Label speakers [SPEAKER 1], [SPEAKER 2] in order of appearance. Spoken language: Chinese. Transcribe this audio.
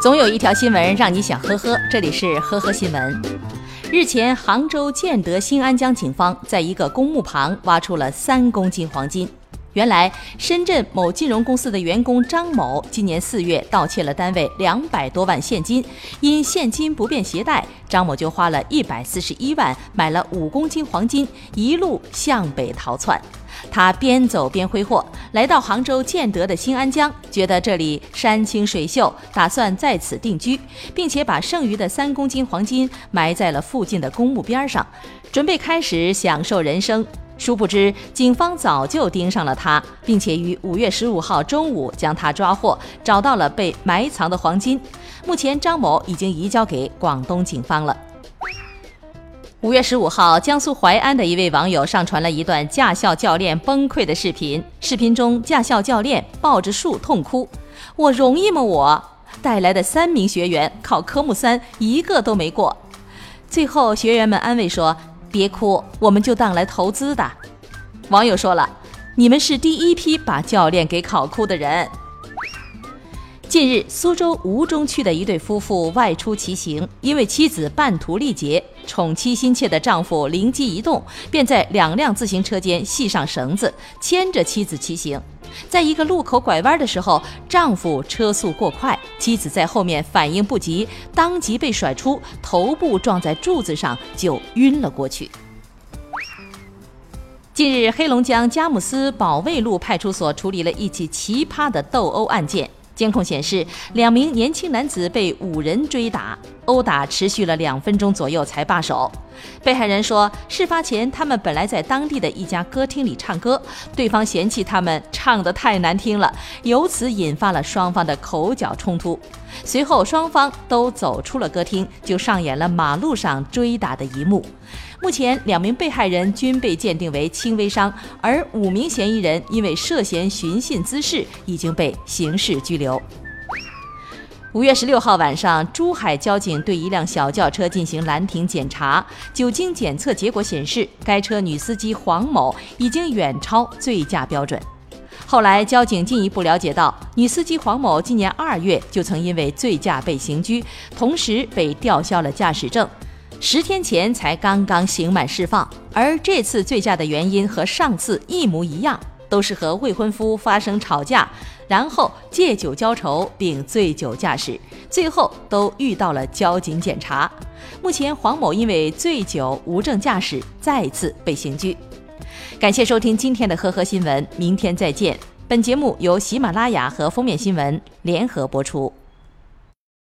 [SPEAKER 1] 总有一条新闻让你想呵呵，这里是呵呵新闻。日前，杭州建德新安江警方在一个公墓旁挖出了三公斤黄金。原来，深圳某金融公司的员工张某今年四月盗窃了单位两百多万现金，因现金不便携带，张某就花了一百四十一万买了五公斤黄金，一路向北逃窜。他边走边挥霍，来到杭州建德的新安江，觉得这里山清水秀，打算在此定居，并且把剩余的三公斤黄金埋在了附近的公墓边上，准备开始享受人生。殊不知，警方早就盯上了他，并且于五月十五号中午将他抓获，找到了被埋藏的黄金。目前，张某已经移交给广东警方了。五月十五号，江苏淮安的一位网友上传了一段驾校教练崩溃的视频。视频中，驾校教练抱着树痛哭：“我容易吗？我带来的三名学员考科目三，一个都没过。”最后，学员们安慰说。别哭，我们就当来投资的。网友说了：“你们是第一批把教练给考哭的人。”近日，苏州吴中区的一对夫妇外出骑行，因为妻子半途力竭，宠妻心切的丈夫灵机一动，便在两辆自行车间系上绳子，牵着妻子骑行。在一个路口拐弯的时候，丈夫车速过快，妻子在后面反应不及，当即被甩出，头部撞在柱子上，就晕了过去。近日，黑龙江佳木斯保卫路派出所处理了一起奇葩的斗殴案件。监控显示，两名年轻男子被五人追打，殴打持续了两分钟左右才罢手。被害人说，事发前他们本来在当地的一家歌厅里唱歌，对方嫌弃他们唱得太难听了，由此引发了双方的口角冲突。随后，双方都走出了歌厅，就上演了马路上追打的一幕。目前，两名被害人均被鉴定为轻微伤，而五名嫌疑人因为涉嫌寻衅滋事，已经被刑事拘留。五月十六号晚上，珠海交警对一辆小轿车进行拦停检查，酒精检测结果显示，该车女司机黄某已经远超醉驾标准。后来，交警进一步了解到，女司机黄某今年二月就曾因为醉驾被刑拘，同时被吊销了驾驶证。十天前才刚刚刑满释放，而这次醉驾的原因和上次一模一样，都是和未婚夫发生吵架，然后借酒浇愁并醉酒驾驶，最后都遇到了交警检查。目前黄某因为醉酒无证驾驶再次被刑拘。感谢收听今天的呵呵新闻，明天再见。本节目由喜马拉雅和封面新闻联合播出。